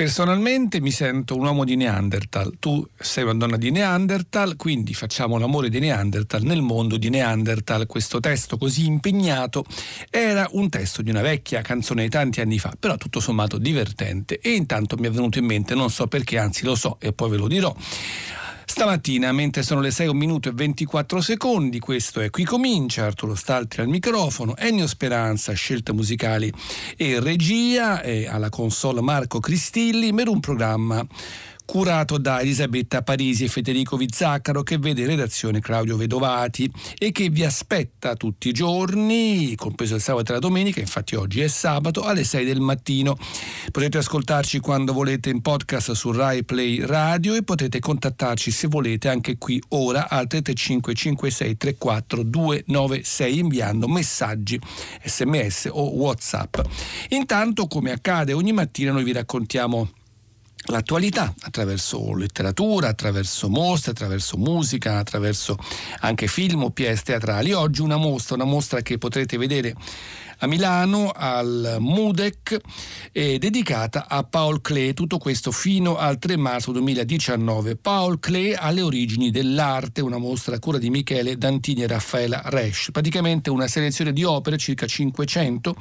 Personalmente mi sento un uomo di Neanderthal, tu sei una donna di Neanderthal, quindi facciamo l'amore di Neanderthal nel mondo di Neanderthal. Questo testo così impegnato era un testo di una vecchia canzone di tanti anni fa, però tutto sommato divertente e intanto mi è venuto in mente, non so perché, anzi lo so e poi ve lo dirò, Stamattina, mentre sono le 6 un minuto e 24 secondi, questo è Qui Comincia, Arturo Staltri al microfono, Ennio Speranza, scelte musicali e regia, e alla console Marco Cristilli per un programma curato da Elisabetta Parisi e Federico Vizzaccaro che vede in redazione Claudio Vedovati e che vi aspetta tutti i giorni, compreso il sabato e la domenica, infatti oggi è sabato, alle 6 del mattino. Potete ascoltarci quando volete in podcast su Rai Play Radio e potete contattarci se volete anche qui ora al 335 56 34 296 inviando messaggi sms o whatsapp. Intanto come accade ogni mattina noi vi raccontiamo l'attualità attraverso letteratura, attraverso mostre, attraverso musica, attraverso anche film o pièce teatrali. Oggi una mostra, una mostra che potrete vedere a Milano al Mudec eh, dedicata a Paul Klee, tutto questo fino al 3 marzo 2019. Paul Klee alle origini dell'arte, una mostra a cura di Michele Dantini e Raffaela Resch, praticamente una selezione di opere, circa 500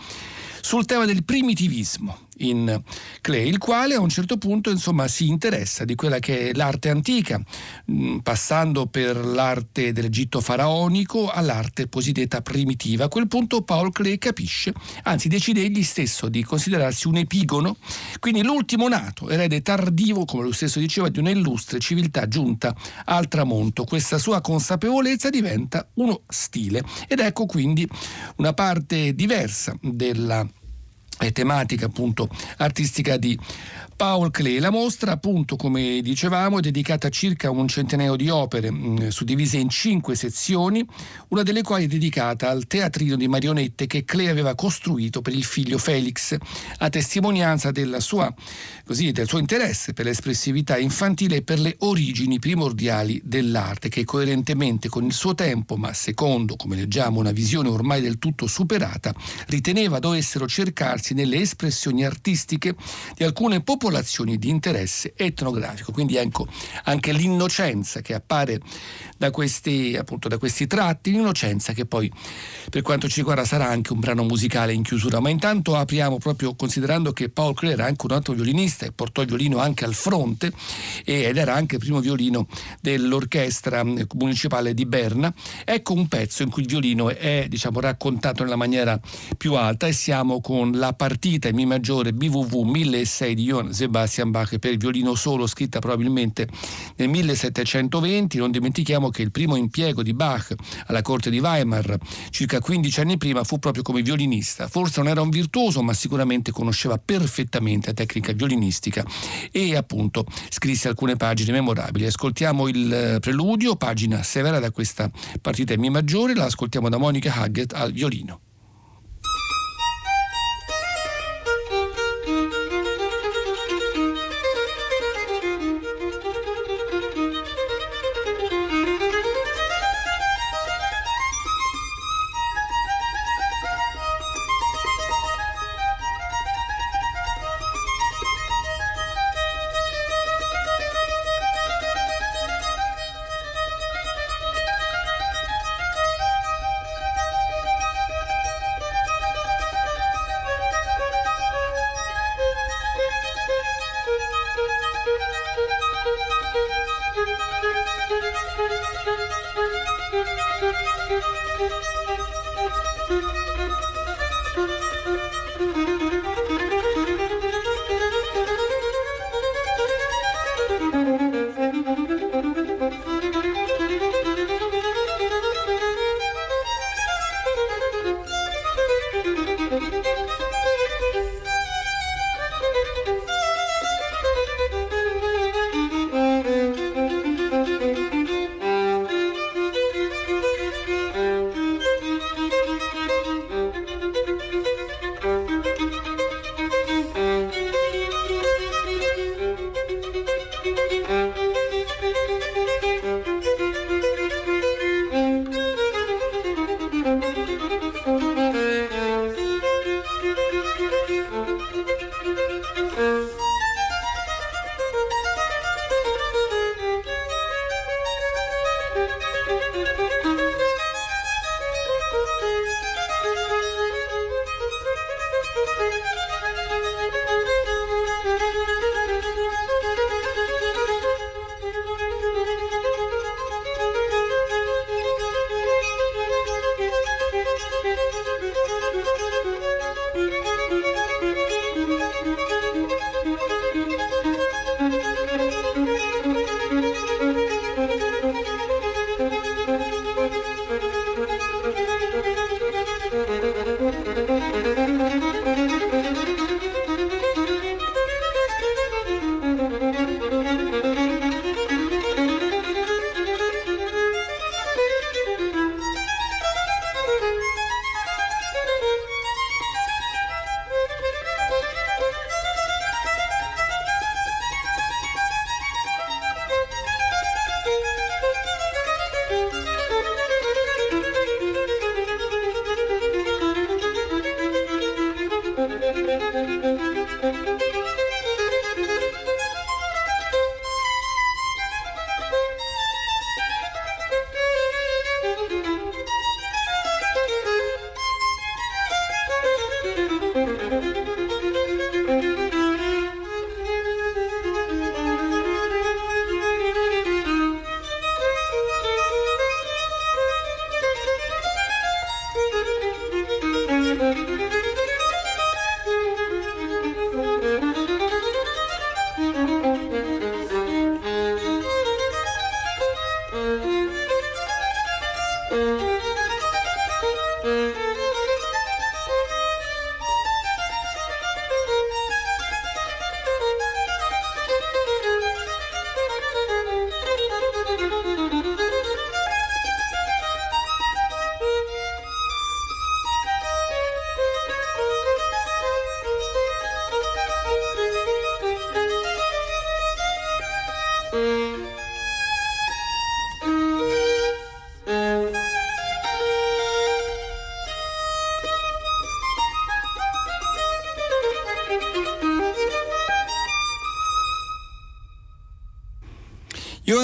sul tema del primitivismo in Clay, il quale a un certo punto insomma, si interessa di quella che è l'arte antica, mm, passando per l'arte dell'Egitto faraonico all'arte cosiddetta primitiva. A quel punto Paul Clay capisce, anzi decide egli stesso di considerarsi un epigono, quindi l'ultimo nato, erede tardivo, come lui stesso diceva, di un'illustre civiltà giunta al tramonto. Questa sua consapevolezza diventa uno stile ed ecco quindi una parte diversa della tematica appunto artistica di Paul Klee. La mostra, appunto, come dicevamo, è dedicata a circa un centinaio di opere mh, mm, suddivise in cinque sezioni, una delle quali è dedicata al teatrino di marionette che Klee aveva costruito per il figlio Felix, a testimonianza sua, così, del suo interesse per l'espressività infantile e per le origini primordiali dell'arte, che coerentemente con il suo tempo, ma secondo, come leggiamo, una visione ormai del tutto superata, riteneva dovessero cercarsi nelle espressioni artistiche di alcune popolazioni popolazioni di interesse etnografico. Quindi ecco anche l'innocenza che appare da questi, appunto, da questi tratti, l'innocenza che poi per quanto ci riguarda sarà anche un brano musicale in chiusura. Ma intanto apriamo proprio considerando che Paul Klee era anche un altro violinista e portò il violino anche al fronte ed era anche primo violino dell'orchestra municipale di Berna. Ecco un pezzo in cui il violino è diciamo, raccontato nella maniera più alta e siamo con la partita in Mi maggiore BVV 1006 di Johann Sebastian Bach per violino solo, scritta probabilmente nel 1720. Non dimentichiamo che il primo impiego di Bach alla corte di Weimar, circa 15 anni prima, fu proprio come violinista. Forse non era un virtuoso, ma sicuramente conosceva perfettamente la tecnica violinistica e appunto scrisse alcune pagine memorabili. Ascoltiamo il eh, preludio, pagina severa da questa partita in Mi maggiore, la ascoltiamo da Monica Haggett al violino. Música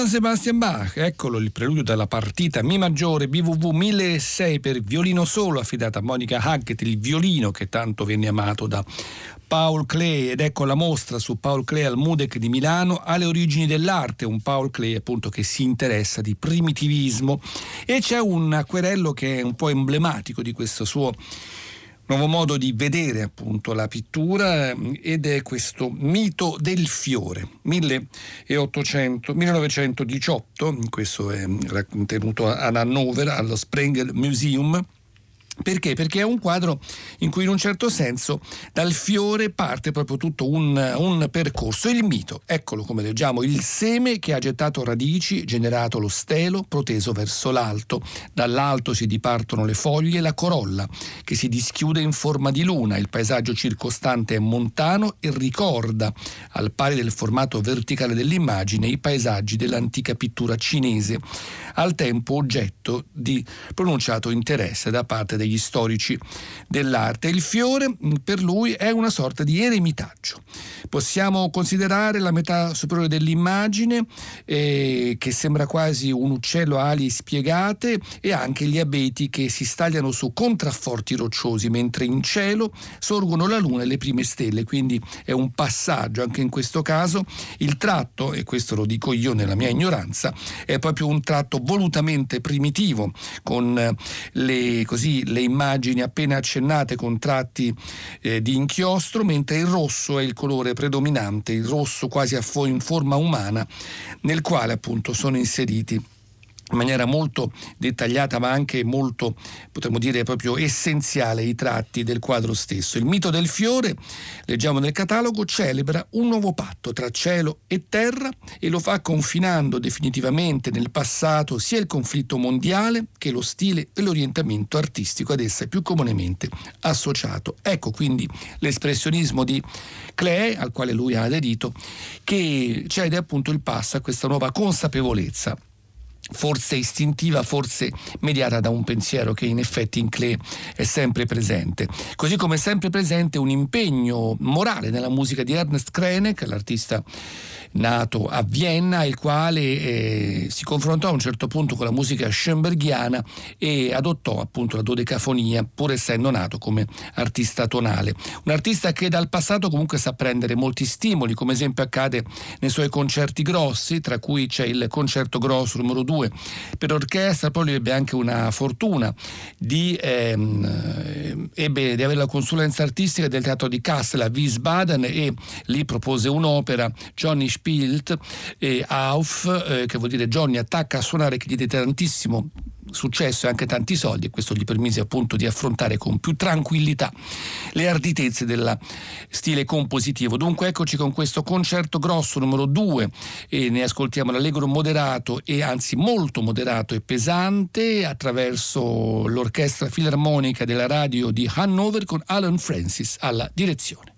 Johann Sebastian Bach, eccolo il preludio della partita Mi maggiore BWV 1006 per violino solo affidata a Monica Hackett, il violino che tanto venne amato da Paul Klee. Ed ecco la mostra su Paul Klee al Mudec di Milano alle origini dell'arte, un Paul Klee appunto che si interessa di primitivismo. E c'è un acquerello che è un po' emblematico di questo suo nuovo modo di vedere appunto la pittura eh, ed è questo mito del fiore. 1800, 1918 questo è tenuto ad Hannover allo Sprengel Museum perché? Perché è un quadro in cui in un certo senso dal fiore parte proprio tutto un, un, percorso. Il mito, eccolo come leggiamo, il seme che ha gettato radici, generato lo stelo, proteso verso l'alto. Dall'alto si dipartono le foglie, la corolla che si dischiude in forma di luna. Il paesaggio circostante è montano e ricorda, al pari del formato verticale dell'immagine, i paesaggi dell'antica pittura cinese, al tempo oggetto di pronunciato interesse da parte dei degli storici dell'arte. Il fiore mm, per lui è una sorta di eremitaggio. Possiamo considerare la metà superiore dell'immagine eh, che sembra quasi un uccello a ali spiegate e anche gli abeti che si stagliano su contrafforti rocciosi mentre in cielo sorgono la luna e le prime stelle, quindi è un passaggio anche in questo caso. Il tratto, e questo lo dico io nella mia ignoranza, è proprio un tratto volutamente primitivo con eh, le, così, le immagini appena accennate con tratti eh, di inchiostro, mentre il rosso è il colore predominante, il rosso quasi in forma umana, nel quale appunto sono inseriti in maniera molto dettagliata ma anche molto, potremmo dire, proprio essenziale i tratti del quadro stesso. Il mito del fiore, leggiamo nel catalogo, celebra un nuovo patto tra cielo e terra e lo fa confinando definitivamente nel passato sia il conflitto mondiale che lo stile e l'orientamento artistico ad essa più comunemente associato. Ecco quindi l'espressionismo di Klee, al quale lui ha aderito, che cede appunto il passo a questa nuova consapevolezza forse istintiva, forse mediata da un pensiero che in effetti in Klee è sempre presente. Così come è sempre presente un impegno morale nella musica di Ernest Krenek, l'artista nato a Vienna, il quale eh, si confrontò a un certo punto con la musica schoenbergiana e adottò appunto la dodecafonia, pur essendo nato come artista tonale. Un artista che dal passato comunque sa prendere molti stimoli, come esempio accade nei suoi concerti grossi, tra cui c'è il concerto grosso numero 2 per orchestra, poi lui ebbe anche una fortuna di, ehm, ebbe, di avere la consulenza artistica del teatro di Kassel a Wiesbaden e lì propose un'opera, Johnny Spiel spielt eh, auf, eh, che vuol dire Johnny attacca a suonare, che gli diede tantissimo successo e anche tanti soldi e questo gli permise appunto di affrontare con più tranquillità le arditezze del stile compositivo. Dunque eccoci con questo concerto grosso numero 2 e ne ascoltiamo l'allegro moderato e anzi molto moderato e pesante attraverso l'orchestra filarmonica della radio di Hannover con Alan Francis alla direzione.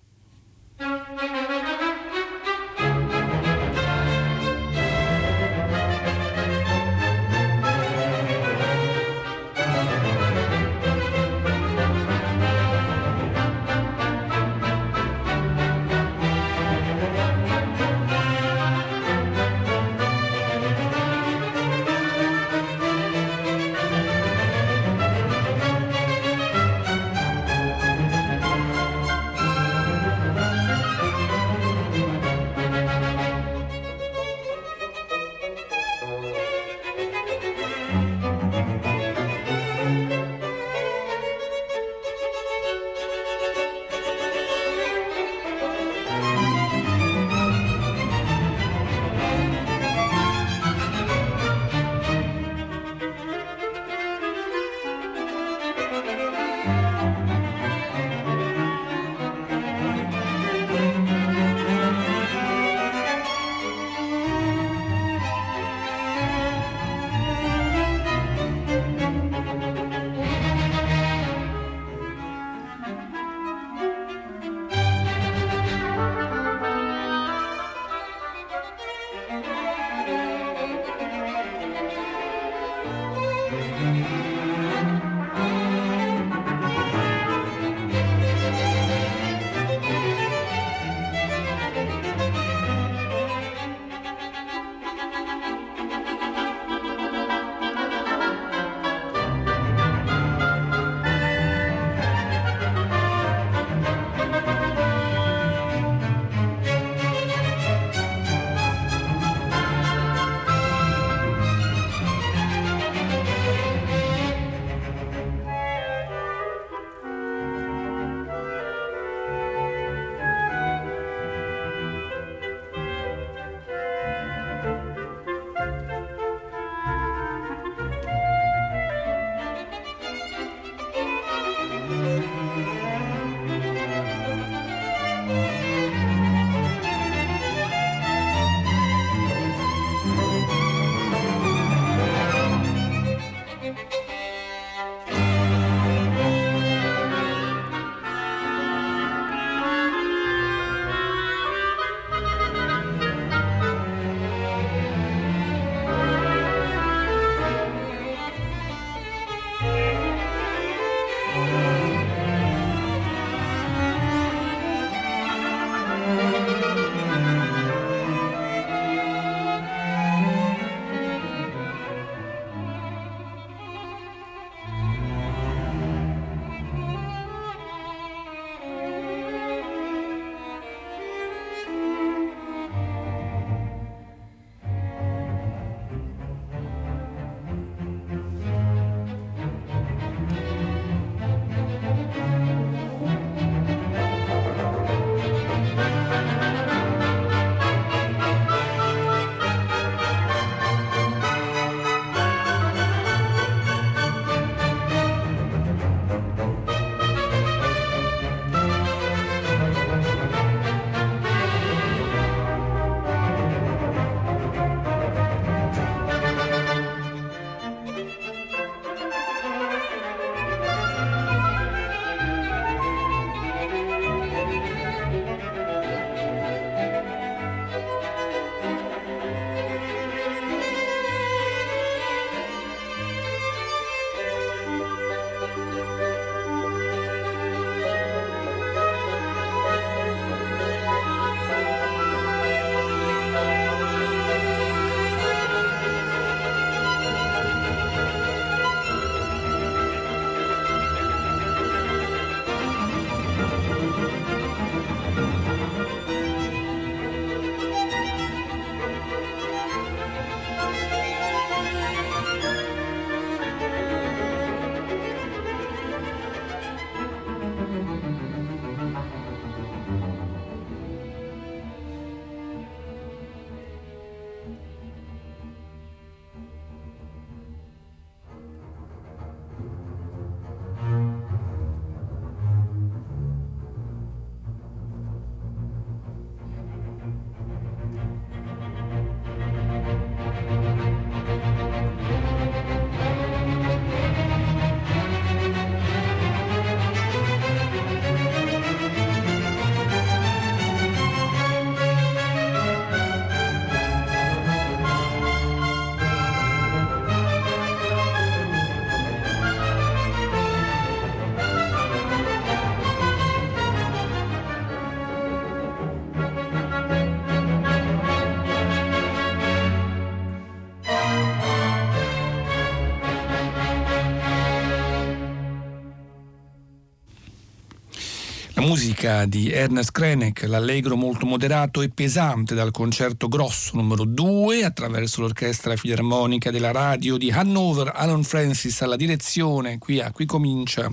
Musica di Ernest Krenek, l'allegro molto moderato e pesante dal concerto grosso numero 2 attraverso l'orchestra filarmonica della radio di Hannover, Alan Francis alla direzione, qui, a, qui comincia,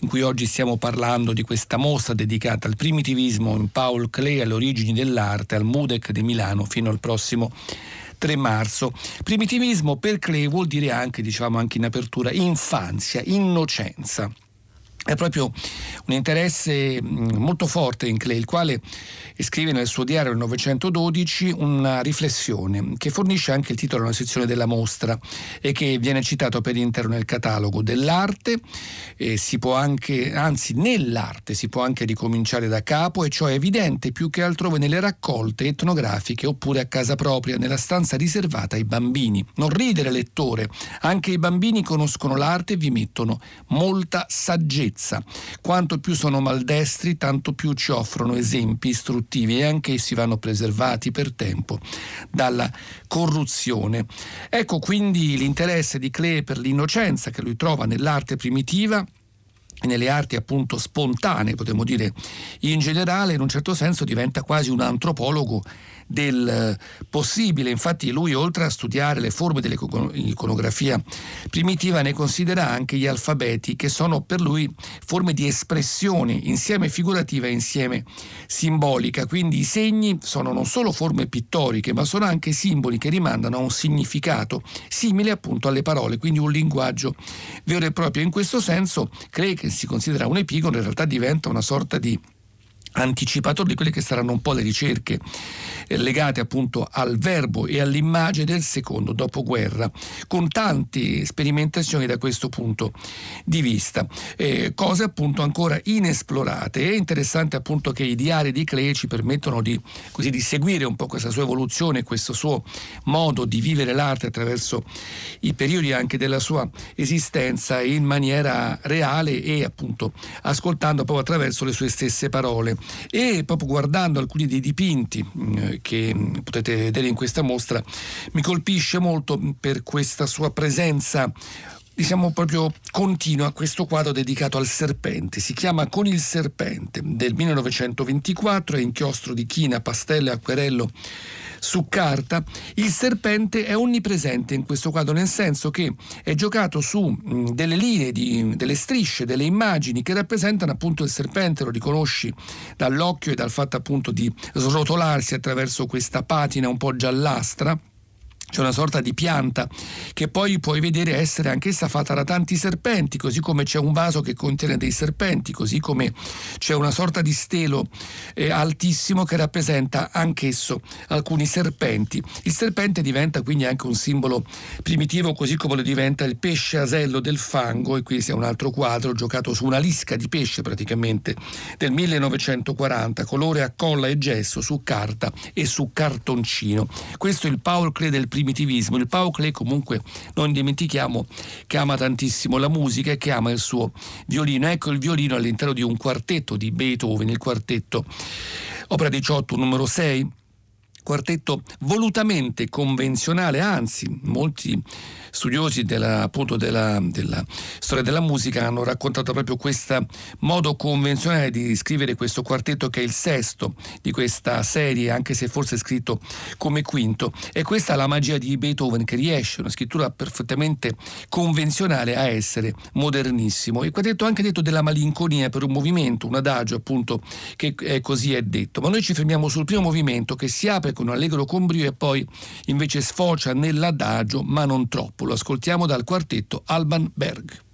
in cui oggi stiamo parlando di questa mostra dedicata al primitivismo in Paul Klee alle origini dell'arte al Mudec di Milano fino al prossimo 3 marzo. Primitivismo per Klee vuol dire anche, diciamo anche in apertura, infanzia, innocenza è proprio un interesse mm, molto forte in Clay, il quale scrive nel suo diario del 1912 una riflessione che fornisce anche il titolo di una sezione della mostra e che viene citato per intero nel catalogo dell'arte. Si può anche, anzi, nell'arte si può anche ricominciare da capo e ciò è evidente più che altrove nelle raccolte etnografiche oppure a casa propria, nella stanza riservata ai bambini. Non ridere, lettore, anche i bambini conoscono l'arte e vi mettono molta saggezza bellezza. Quanto più sono maldestri, tanto più ci offrono esempi istruttivi e anche essi vanno preservati per tempo dalla corruzione. Ecco quindi l'interesse di Klee per l'innocenza che lui trova nell'arte primitiva nelle arti appunto spontanee, potremmo dire in generale, in un certo senso diventa quasi un antropologo del eh, possibile. Infatti lui oltre a studiare le forme dell'iconografia primitiva ne considera anche gli alfabeti che sono per lui forme di espressione insieme figurativa e insieme simbolica. Quindi i segni sono non solo forme pittoriche ma sono anche simboli che rimandano a un significato simile appunto alle parole, quindi un linguaggio vero e proprio. In questo senso cree che si considera un epigono in realtà diventa una sorta di anticipatore di quelle che saranno un po' le ricerche eh, legate appunto al verbo e all'immagine del secondo dopoguerra, con tante sperimentazioni da questo punto di vista, eh, cose appunto ancora inesplorate. È interessante appunto che i diari di Klee ci permettono di, così, di seguire un po' questa sua evoluzione, questo suo modo di vivere l'arte attraverso i periodi anche della sua esistenza in maniera reale e appunto ascoltando proprio attraverso le sue stesse parole e proprio guardando alcuni dei dipinti mm, che mm, potete vedere in questa mostra mi colpisce molto per questa sua presenza diciamo proprio continua questo quadro dedicato al serpente. Si chiama Con il serpente del 1924, è inchiostro di china, pastello e acquerello su carta, il serpente è onnipresente in questo quadro, nel senso che è giocato su mh, delle linee, di, delle strisce, delle immagini che rappresentano appunto il serpente, lo riconosci dall'occhio e dal fatto appunto di srotolarsi attraverso questa patina un po' giallastra c'è una sorta di pianta che poi puoi vedere essere anch'essa fatta da tanti serpenti, così come c'è un vaso che contiene dei serpenti, così come c'è una sorta di stelo eh, altissimo che rappresenta anch'esso alcuni serpenti. Il serpente diventa quindi anche un simbolo primitivo, così come lo diventa il pesce asello del fango, e qui c'è un altro quadro giocato su una lisca di pesce praticamente del 1940, colore a colla e gesso su carta e su cartoncino. Questo è il Paul Klee del primitivismo. Il Pau Klee comunque non dimentichiamo che ama tantissimo la musica e che ama il suo violino. Ecco il violino all'interno di un quartetto di Beethoven, il quartetto opera 18 numero 6 quartetto volutamente convenzionale, anzi molti studiosi della, appunto della, della, storia della musica hanno raccontato proprio questo modo convenzionale di scrivere questo quartetto che è il sesto di questa serie, anche se forse scritto come quinto. E questa è la magia di Beethoven che riesce, una scrittura perfettamente convenzionale, a essere modernissimo. Il quartetto ha anche detto della malinconia per un movimento, un adagio appunto che è così è detto. Ma noi ci fermiamo sul primo movimento che si apre con un allegro con brio e poi invece sfocia nell'adagio, ma non troppo lo ascoltiamo dal quartetto Alban Berg.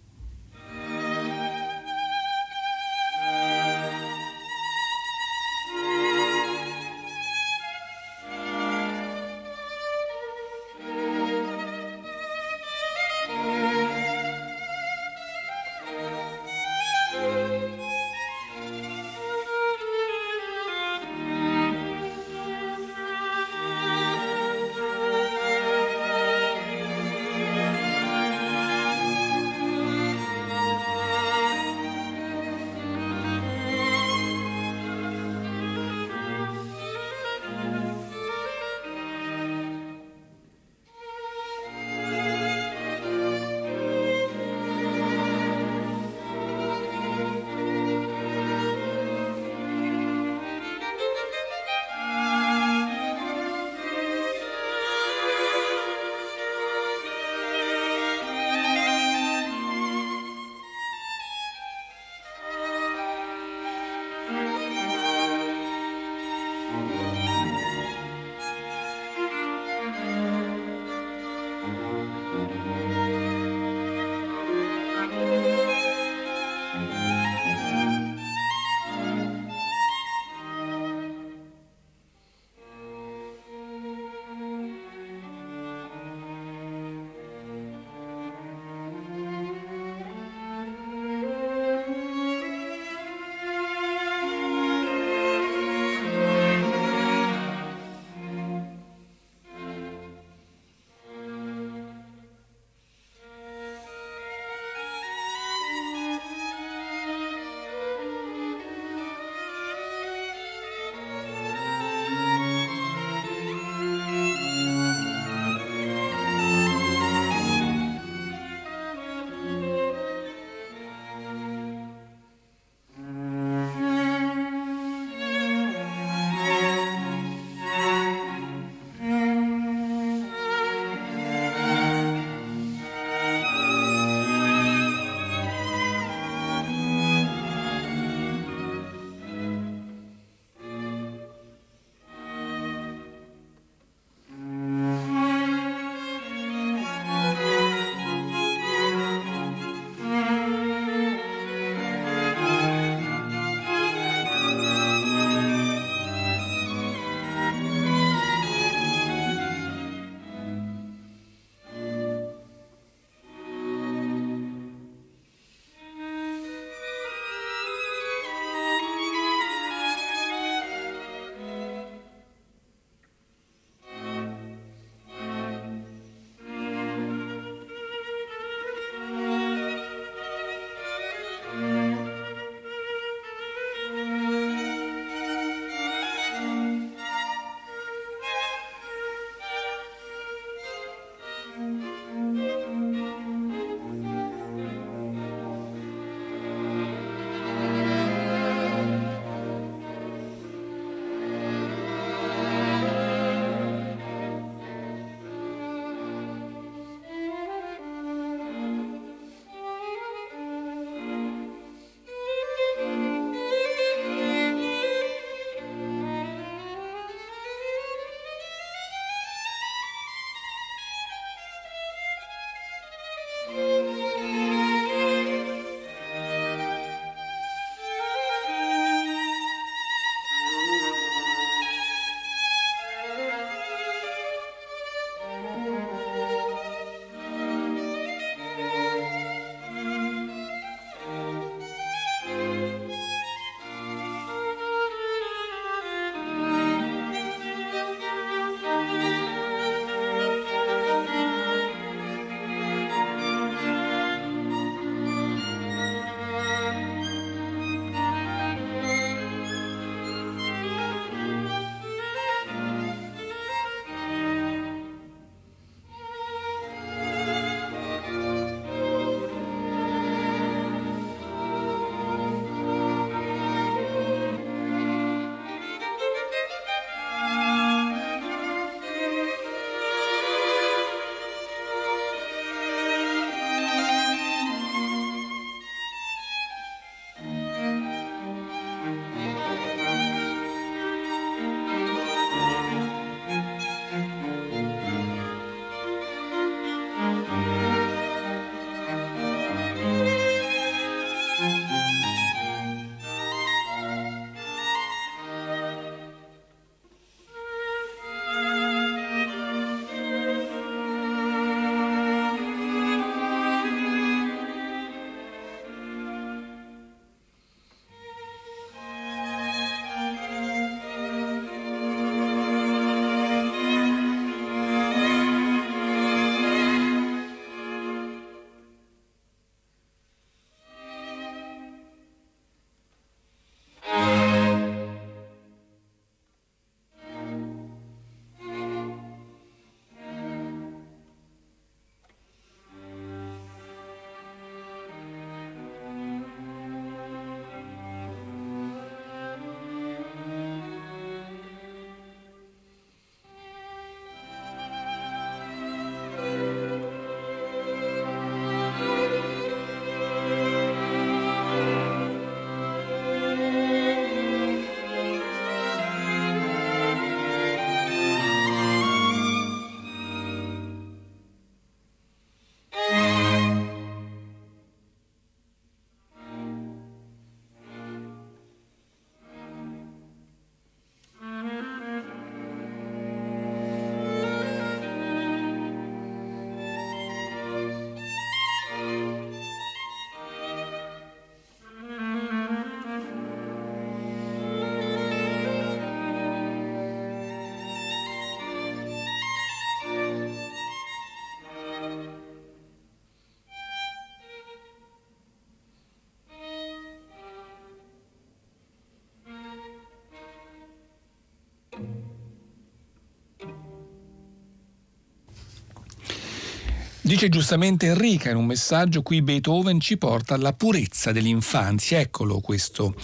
Dice giustamente Enrica in un messaggio, qui Beethoven ci porta alla purezza dell'infanzia. Eccolo questo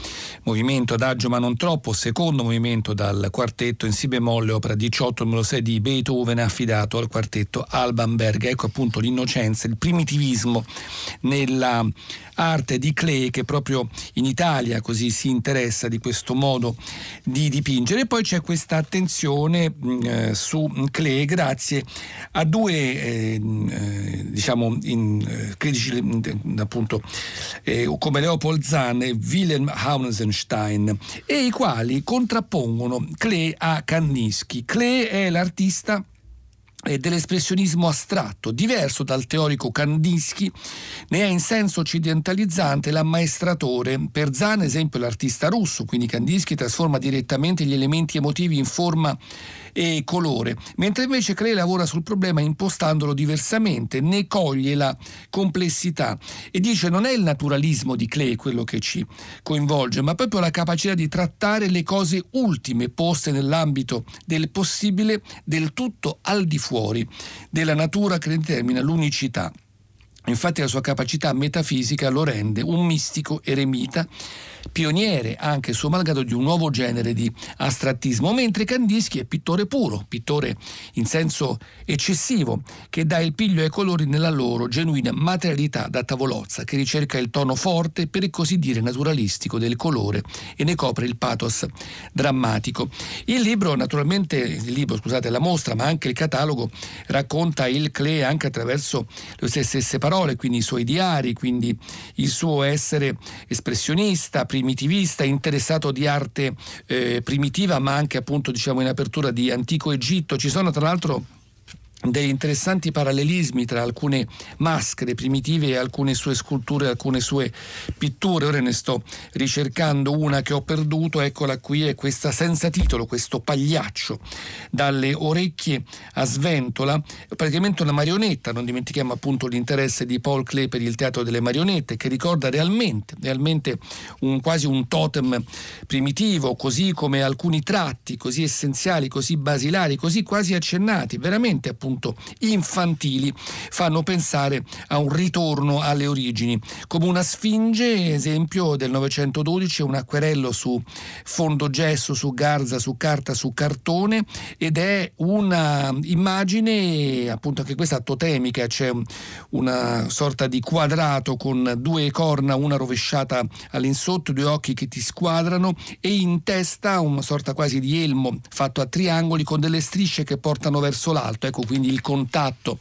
movimento adagio ma non troppo, secondo movimento dal quartetto in Si bemolle, opera 18, numero 6 di Beethoven, affidato al quartetto Alban Berg. Ecco appunto l'innocenza, il primitivismo nella arte di Klee che proprio in Italia così si interessa di questo modo di dipingere. E poi c'è questa attenzione eh, su Klee grazie a due eh, eh, diciamo in, eh, critici appunto eh, come Leopold Zahn e Wilhelm Hausenstein e i quali contrappongono Klee a Kandinsky. Klee è l'artista dell'espressionismo astratto, diverso dal teorico Kandinsky, ne è in senso occidentalizzante l'ammaestratore. Per Zahn, esempio, l'artista russo, quindi Kandinsky trasforma direttamente gli elementi emotivi in forma e colore, mentre invece Klee lavora sul problema impostandolo diversamente, ne coglie la complessità e dice non è il naturalismo di Klee quello che ci coinvolge, ma proprio la capacità di trattare le cose ultime poste nell'ambito del possibile del tutto al di fuori della natura che determina l'unicità. Infatti la sua capacità metafisica lo rende un mistico eremita pioniere anche suo malgrado di un nuovo genere di astrattismo, mentre Kandinsky è pittore puro, pittore in senso eccessivo, che dà il piglio ai colori nella loro genuina materialità da tavolozza, che ricerca il tono forte, per così dire naturalistico del colore e ne copre il pathos drammatico. Il libro, naturalmente, il libro, scusate, la mostra, ma anche il catalogo racconta il Klee anche attraverso le stesse parole, quindi i suoi diari, quindi il suo essere espressionista, primitivista, interessato di arte eh, primitiva, ma anche appunto diciamo in apertura di antico Egitto. Ci sono tra l'altro degli interessanti parallelismi tra alcune maschere primitive e alcune sue sculture, alcune sue pitture. Ora ne sto ricercando una che ho perduto, eccola qui, è questa senza titolo, questo pagliaccio dalle orecchie a sventola, praticamente una marionetta, non dimentichiamo appunto l'interesse di Paul Klee per il teatro delle marionette, che ricorda realmente, realmente un, quasi un totem primitivo, così come alcuni tratti così essenziali, così basilari, così quasi accennati, veramente appunto appunto infantili fanno pensare a un ritorno alle origini, come una sfinge, esempio del 912, un acquerello su fondo gesso, su garza, su carta, su cartone ed è una immagine appunto anche questa totemica, c'è una sorta di quadrato con due corna, una rovesciata all'insotto, due occhi che ti squadrano e in testa una sorta quasi di elmo fatto a triangoli con delle strisce che portano verso l'alto. Ecco quindi il contatto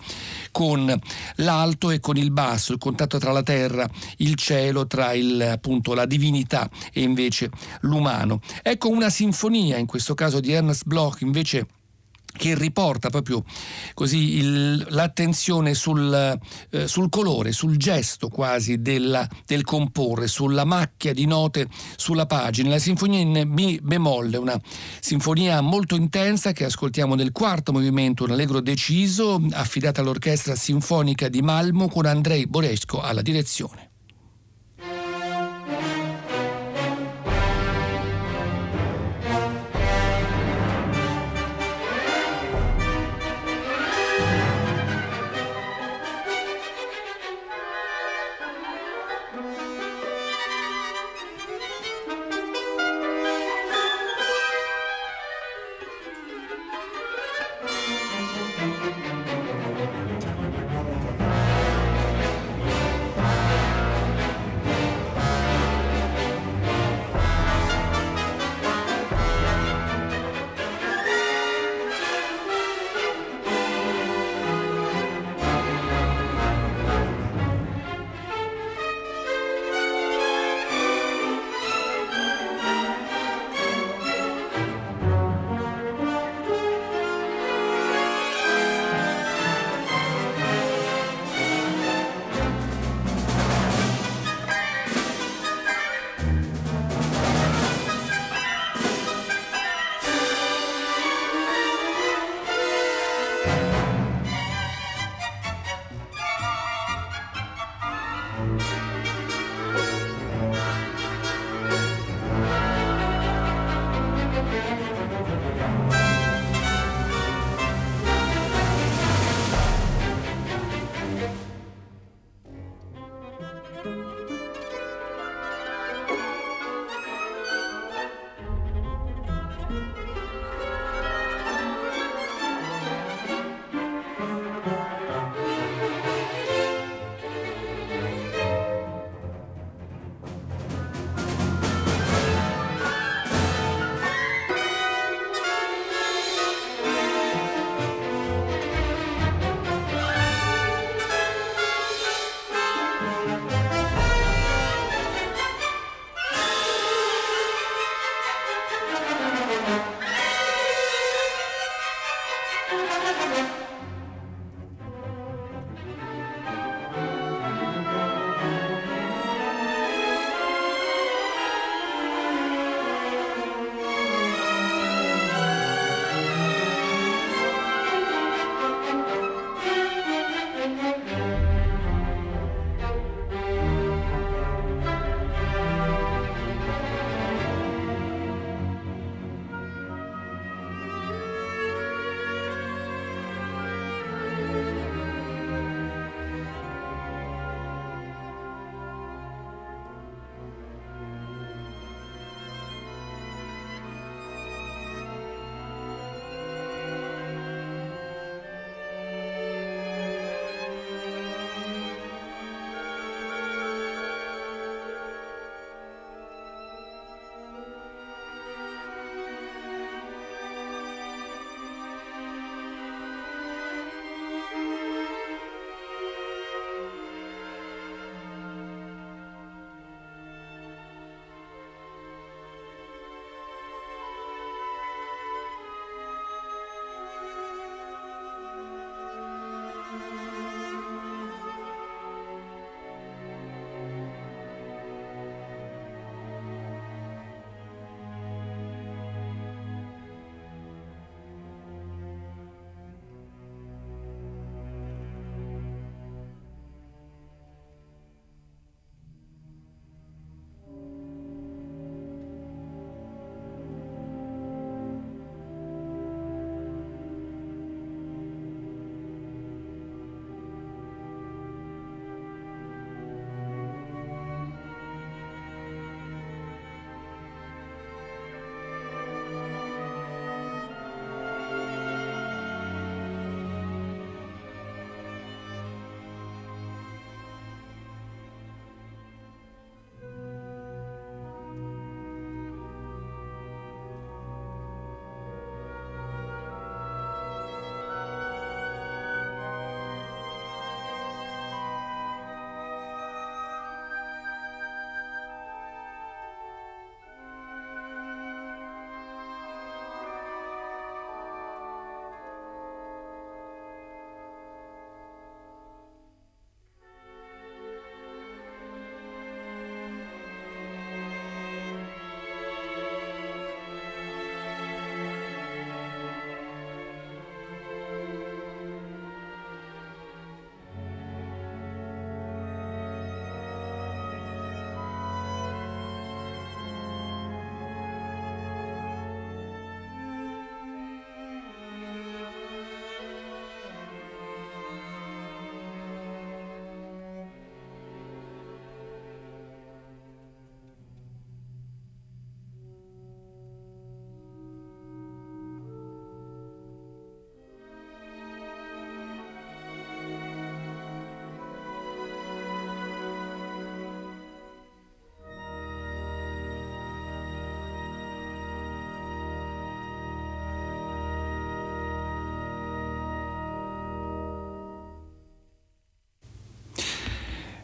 con l'alto e con il basso, il contatto tra la terra, il cielo, tra il, appunto la divinità e invece l'umano. Ecco una sinfonia, in questo caso di Ernst Bloch, invece che riporta proprio così il, l'attenzione sul, eh, sul, colore, sul gesto quasi della, del comporre, sulla macchia di note sulla pagina. La sinfonia in Mi bemolle, una sinfonia molto intensa che ascoltiamo nel quarto movimento, un allegro deciso, affidata all'orchestra sinfonica di Malmo con Andrei Boresco alla direzione.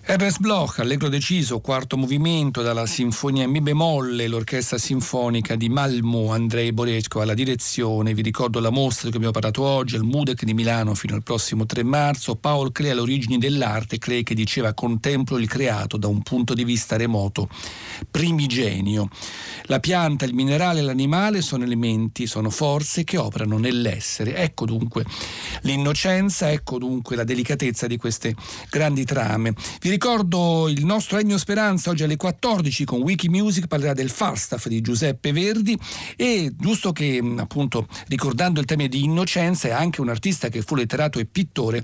Ernest Bloch, allegro deciso, quarto movimento dalla Sinfonia Mi bemolle, l'orchestra sinfonica di Malmo, Andrei Boresco alla direzione. Vi ricordo la mostra di cui abbiamo parlato oggi al Mudec di Milano fino al prossimo 3 marzo. Paul Klee alle origini dell'arte, Klee che diceva contemplo il creato da un punto di vista remoto, primigenio. La pianta, il minerale e l'animale sono elementi, sono forze che operano nell'essere. Ecco dunque l'innocenza, ecco dunque la delicatezza di queste grandi trame. Vi ricordo il nostro Regno Speranza oggi alle 14 con Wikimusic parlerà del Falstaff di Giuseppe Verdi e giusto che appunto ricordando il tema di innocenza è anche un artista che fu letterato e pittore,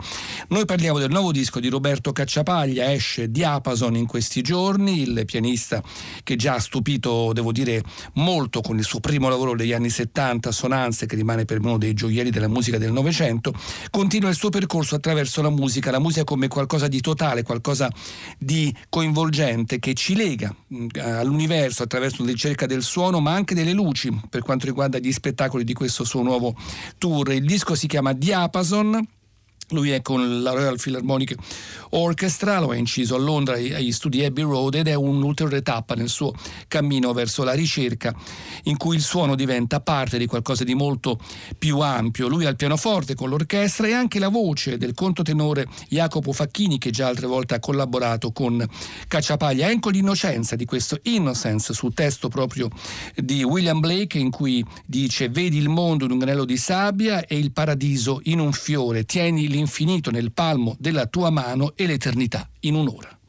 noi parliamo del nuovo disco di Roberto Cacciapaglia, esce Diapason in questi giorni, il pianista che già ha stupito, devo dire, molto con il suo primo lavoro degli anni 70, Sonanze, che rimane per me uno dei gioielli della musica del Novecento, continua il suo percorso attraverso la musica, la musica come qualcosa di totale, qualcosa di coinvolgente che ci lega mm, all'universo attraverso la ricerca del suono ma anche delle luci per quanto riguarda gli spettacoli di questo suo nuovo tour. Il disco si chiama Diapason Lui è con la Royal Philharmonic Orchestra, lo ha inciso a Londra agli studi Abbey Road ed è un'ulteriore tappa nel suo cammino verso la ricerca in cui il suono diventa parte di qualcosa di molto più ampio. Lui ha il pianoforte con l'orchestra e anche la voce del controtenore Jacopo Facchini che già altre volte ha collaborato con Cacciapaglia. Ecco l'innocenza di questo Innocence sul testo proprio di William Blake in cui dice vedi il mondo in un granello di sabbia e il paradiso in un fiore, tieni l'infinito nel palmo della tua mano e l'eternità in un'ora.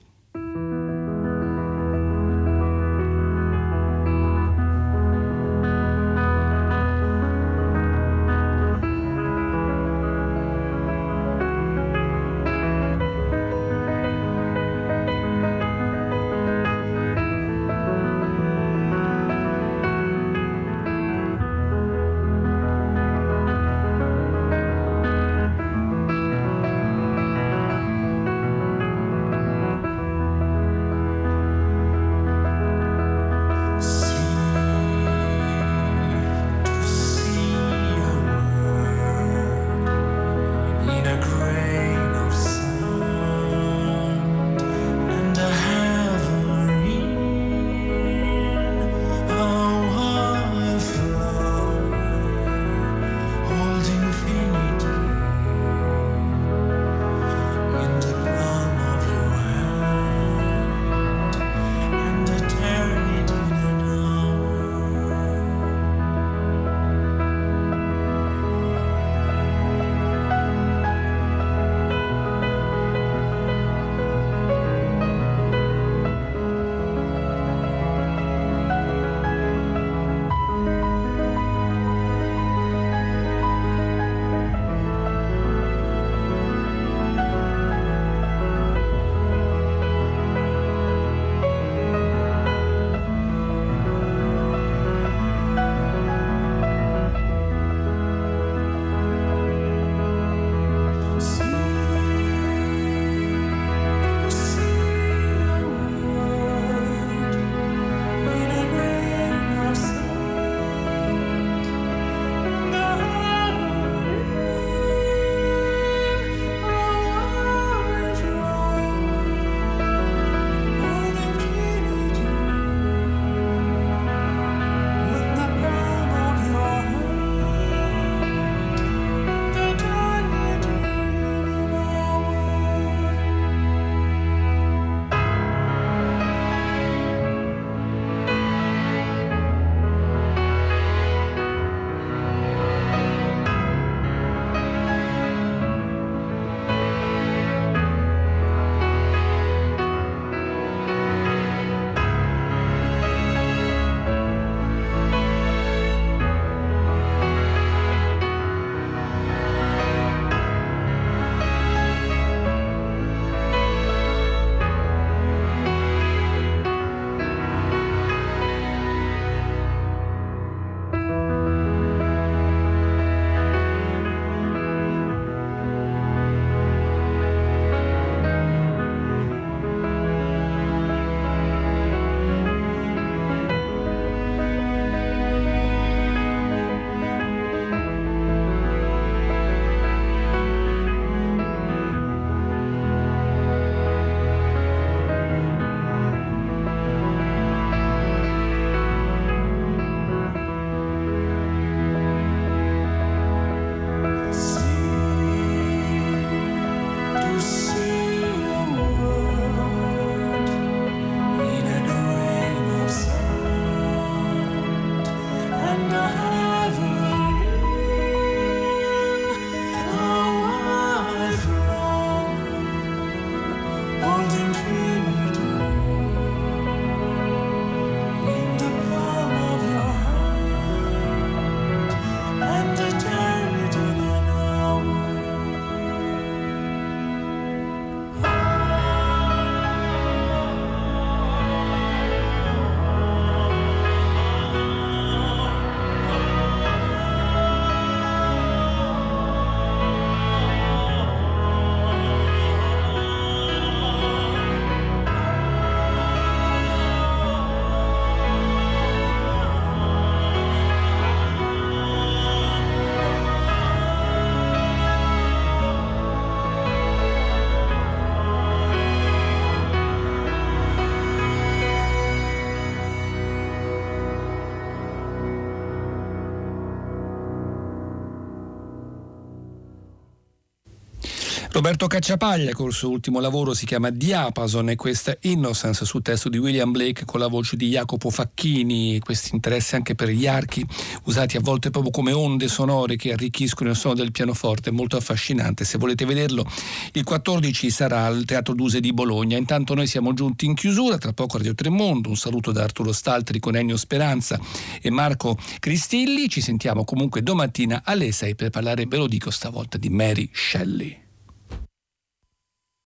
Roberto Cacciapaglia col suo ultimo lavoro si chiama Diapason e questa Innocence sul testo di William Blake con la voce di Jacopo Facchini, questo interesse anche per gli archi usati a volte proprio come onde sonore che arricchiscono il suono del pianoforte, molto affascinante. Se volete vederlo il 14 sarà al Teatro Duse di Bologna. Intanto noi siamo giunti in chiusura, tra poco Radio Tremondo, un saluto da Arturo Staltri con Ennio Speranza e Marco Cristilli, ci sentiamo comunque domattina alle 6 per parlare, ve lo dico stavolta, di Mary Shelley.